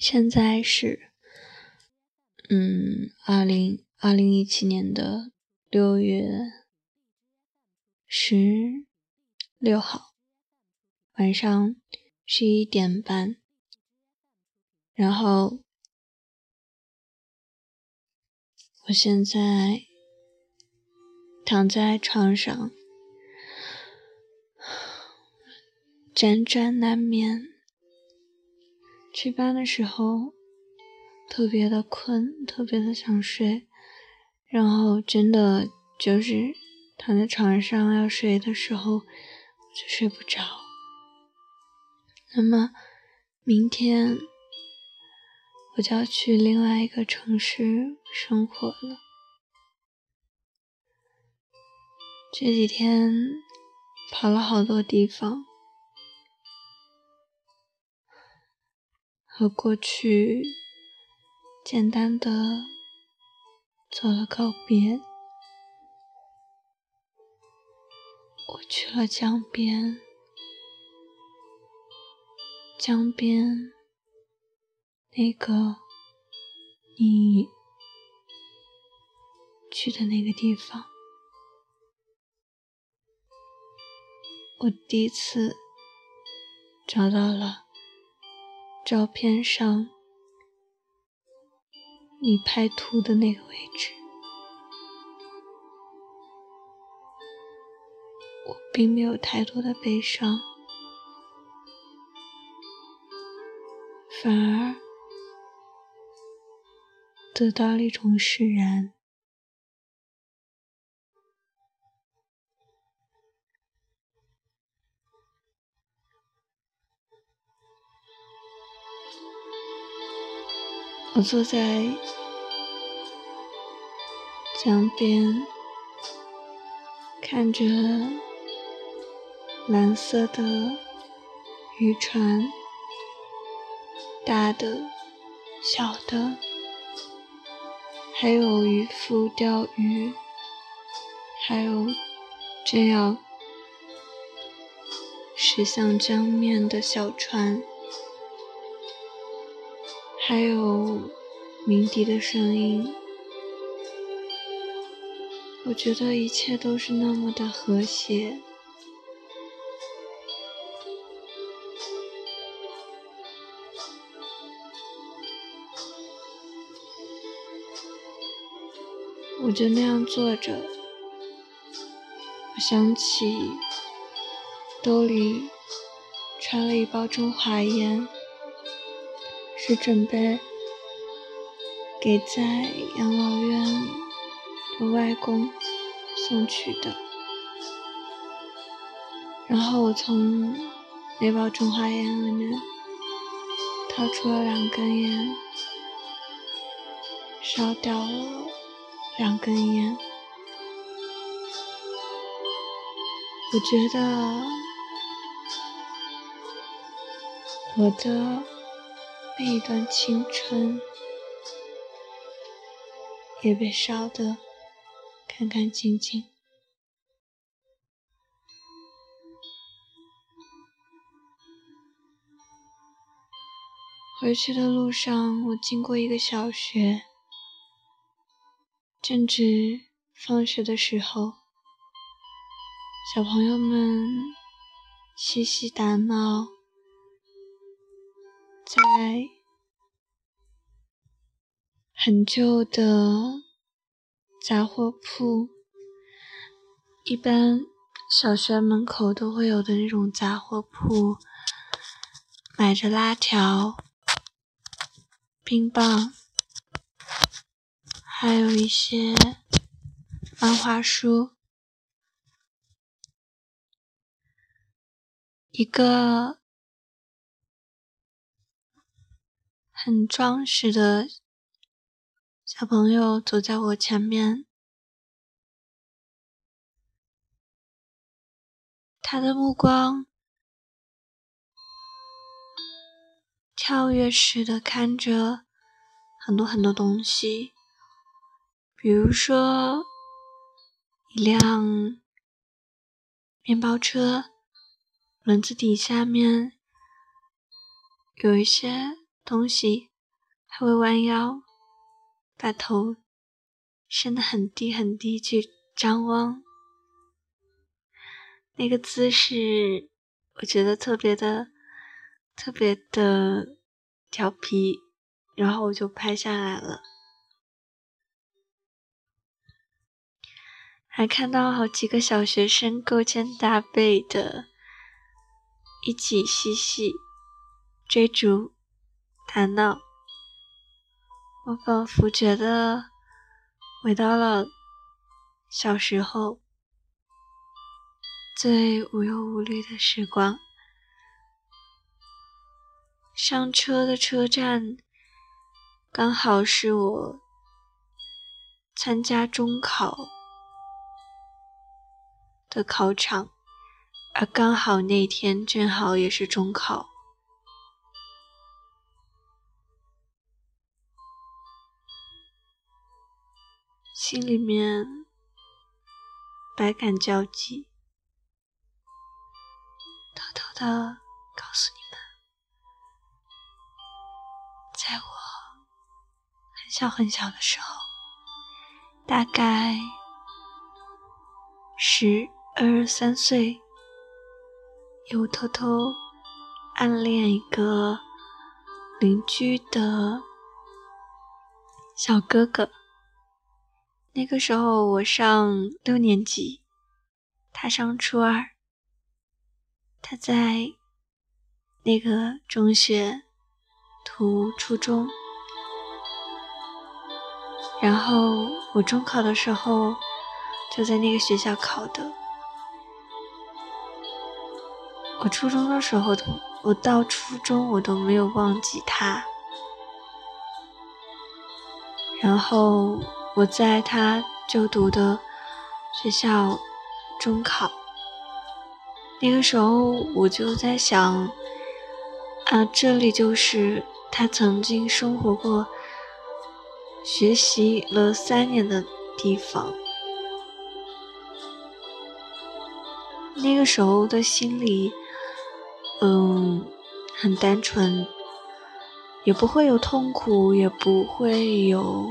现在是，嗯，二零二零一七年的六月十六号晚上十一点半，然后我现在躺在床上，辗转难眠。去班的时候特别的困，特别的想睡，然后真的就是躺在床上要睡的时候就睡不着。那么明天我就要去另外一个城市生活了。这几天跑了好多地方。和过去简单的做了告别，我去了江边，江边那个你去的那个地方，我第一次找到了。照片上你拍图的那个位置，我并没有太多的悲伤，反而得到了一种释然。我坐在江边，看着蓝色的渔船，大的、小的，还有渔夫钓鱼，还有正要驶向江面的小船。还有鸣笛的声音，我觉得一切都是那么的和谐。我就那样坐着，我想起兜里揣了一包中华烟。是准备给在养老院的外公送去的。然后我从那包中华烟里面掏出了两根烟，烧掉了两根烟。我觉得我的。那一段青春也被烧得干干净净。回去的路上，我经过一个小学，正值放学的时候，小朋友们嬉戏打闹。在很旧的杂货铺，一般小学门口都会有的那种杂货铺，买着辣条、冰棒，还有一些漫画书，一个。很壮实的小朋友走在我前面，他的目光跳跃似的看着很多很多东西，比如说一辆面包车，轮子底下面有一些。东西还会弯腰，把头伸得很低很低去张望。那个姿势，我觉得特别的、特别的调皮，然后我就拍下来了。还看到好几个小学生勾肩搭背的，一起嬉戏、追逐、谈闹。我仿佛觉得回到了小时候最无忧无虑的时光。上车的车站刚好是我参加中考。的考场，而刚好那天正好也是中考，心里面百感交集，偷偷的告诉你们，在我很小很小的时候，大概十。二三岁，又偷偷暗恋一个邻居的小哥哥。那个时候我上六年级，他上初二。他在那个中学读初中，然后我中考的时候就在那个学校考的。我初中的时候，我到初中我都没有忘记他。然后我在他就读的学校中考，那个时候我就在想，啊，这里就是他曾经生活过、学习了三年的地方。那个时候的心里。嗯，很单纯，也不会有痛苦，也不会有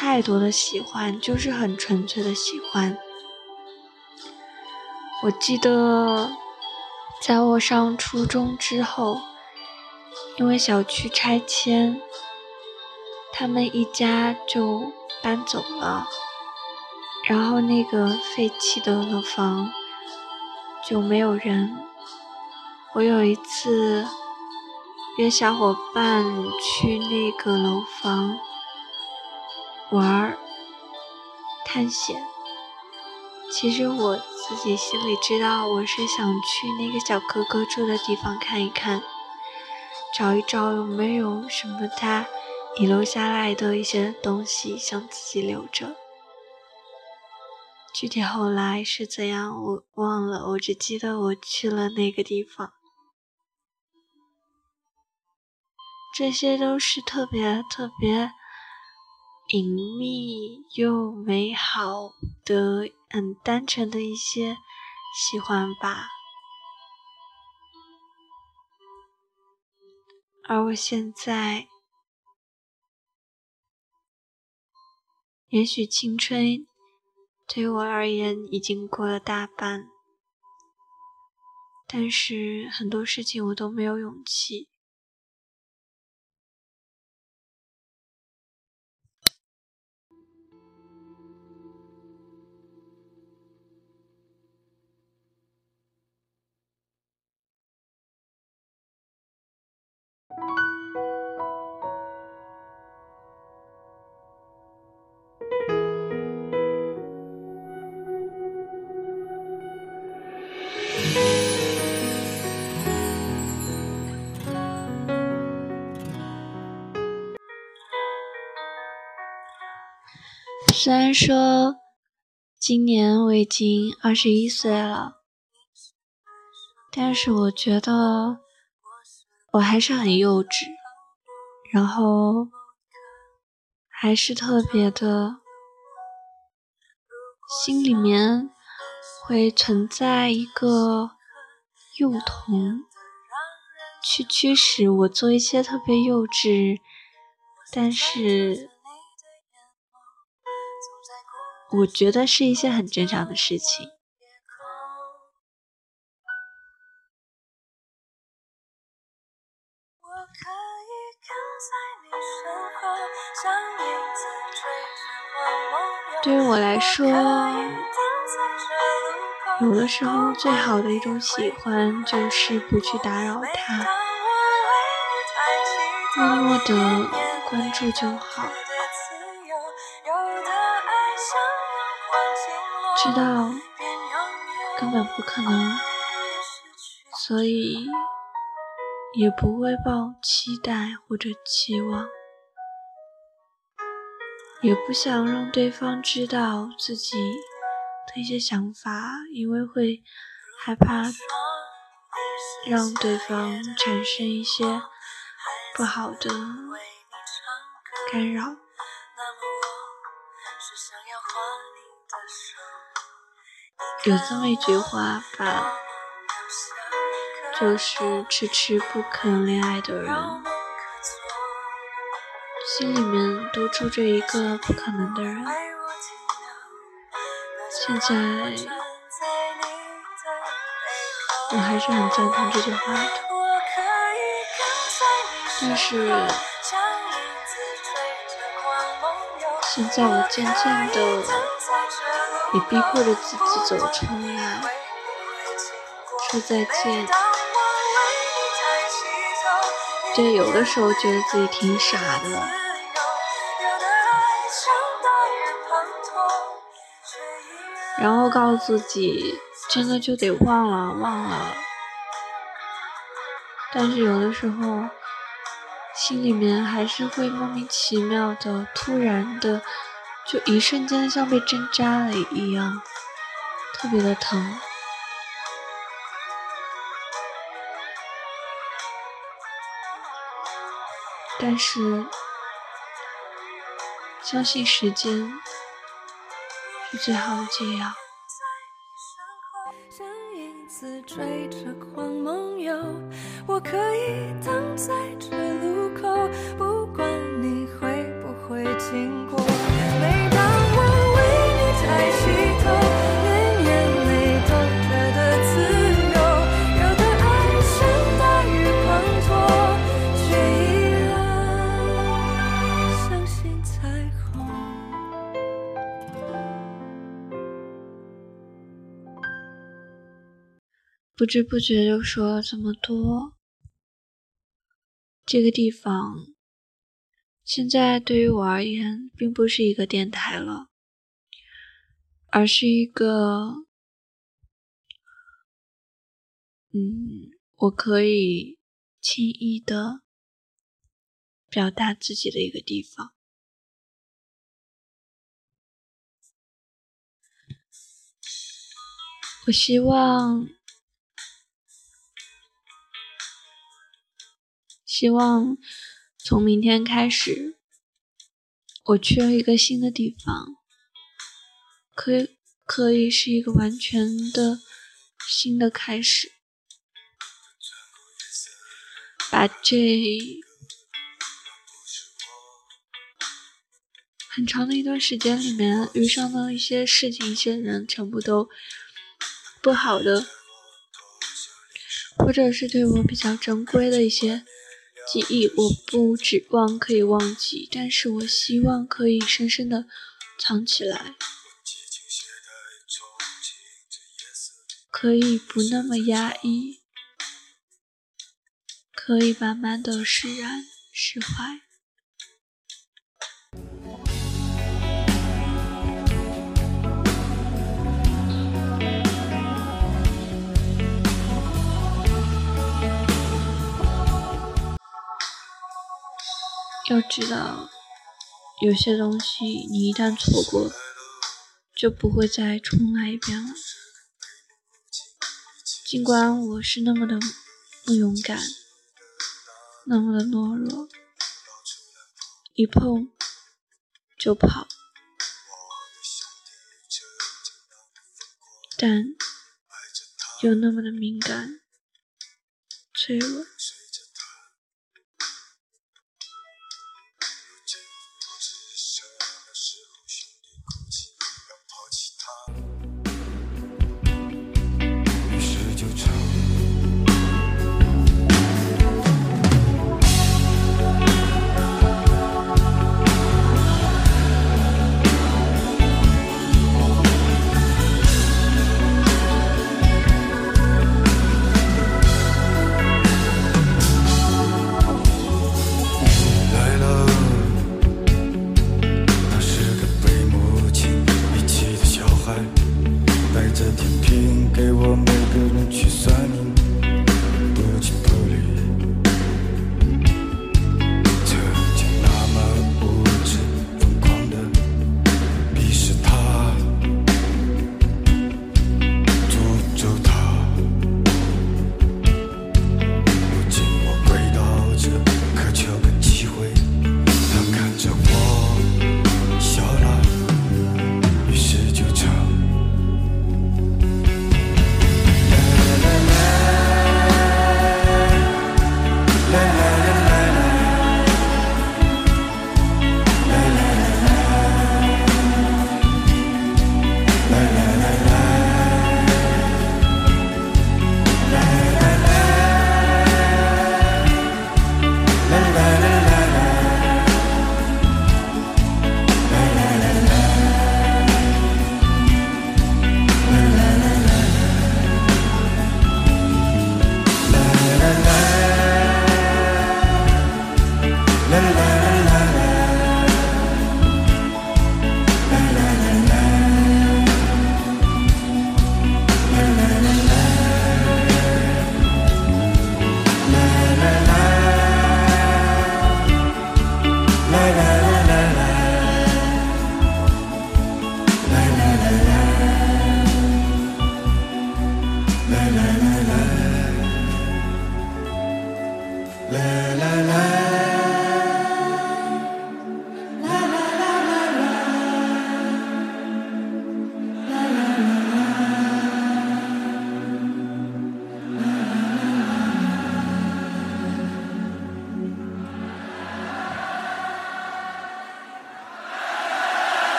太多的喜欢，就是很纯粹的喜欢。我记得，在我上初中之后，因为小区拆迁，他们一家就搬走了，然后那个废弃的楼房就没有人。我有一次约小伙伴去那个楼房玩儿、探险。其实我自己心里知道，我是想去那个小哥哥住的地方看一看，找一找有没有什么他遗留下来的一些东西想自己留着。具体后来是怎样，我忘了，我只记得我去了那个地方。这些都是特别特别隐秘又美好的、很单纯的一些喜欢吧。而我现在，也许青春对于我而言已经过了大半，但是很多事情我都没有勇气。虽然说今年我已经二十一岁了，但是我觉得我还是很幼稚，然后还是特别的，心里面会存在一个幼童，去驱使我做一些特别幼稚、但是我觉得是一些很正常的事情。对于我来说，有的时候最好的一种喜欢就是不去打扰他，默默的关注就好。知道根本不可能，所以也不会抱期待或者期望。也不想让对方知道自己的一些想法，因为会害怕让对方产生一些不好的干扰。有这么一句话吧，就是迟迟不肯恋爱的人。心里面都住着一个不可能的人。现在，我还是很赞同这句话的。但是，现在我渐渐的也逼迫着自己走出来，说再见。对，有的时候觉得自己挺傻的。然后告诉自己，真的就得忘了忘了。但是有的时候，心里面还是会莫名其妙的、突然的，就一瞬间像被针扎了一样，特别的疼。但是，相信时间。是最好的解药。像影子追着光梦游，我可以等在这路口，不管你会不会经过。不知不觉就说了这么多。这个地方现在对于我而言，并不是一个电台了，而是一个，嗯，我可以轻易的表达自己的一个地方。我希望。希望从明天开始，我去了一个新的地方，可以可以是一个完全的新的开始，把这很长的一段时间里面遇上的一些事情、一些人，全部都不好的，或者是对我比较珍贵的一些。记忆，我不指望可以忘记，但是我希望可以深深的藏起来，可以不那么压抑，可以慢慢的释然释怀。要知道，有些东西你一旦错过，就不会再重来一遍了。尽管我是那么的不勇敢，那么的懦弱，一碰就跑，但又那么的敏感、脆弱。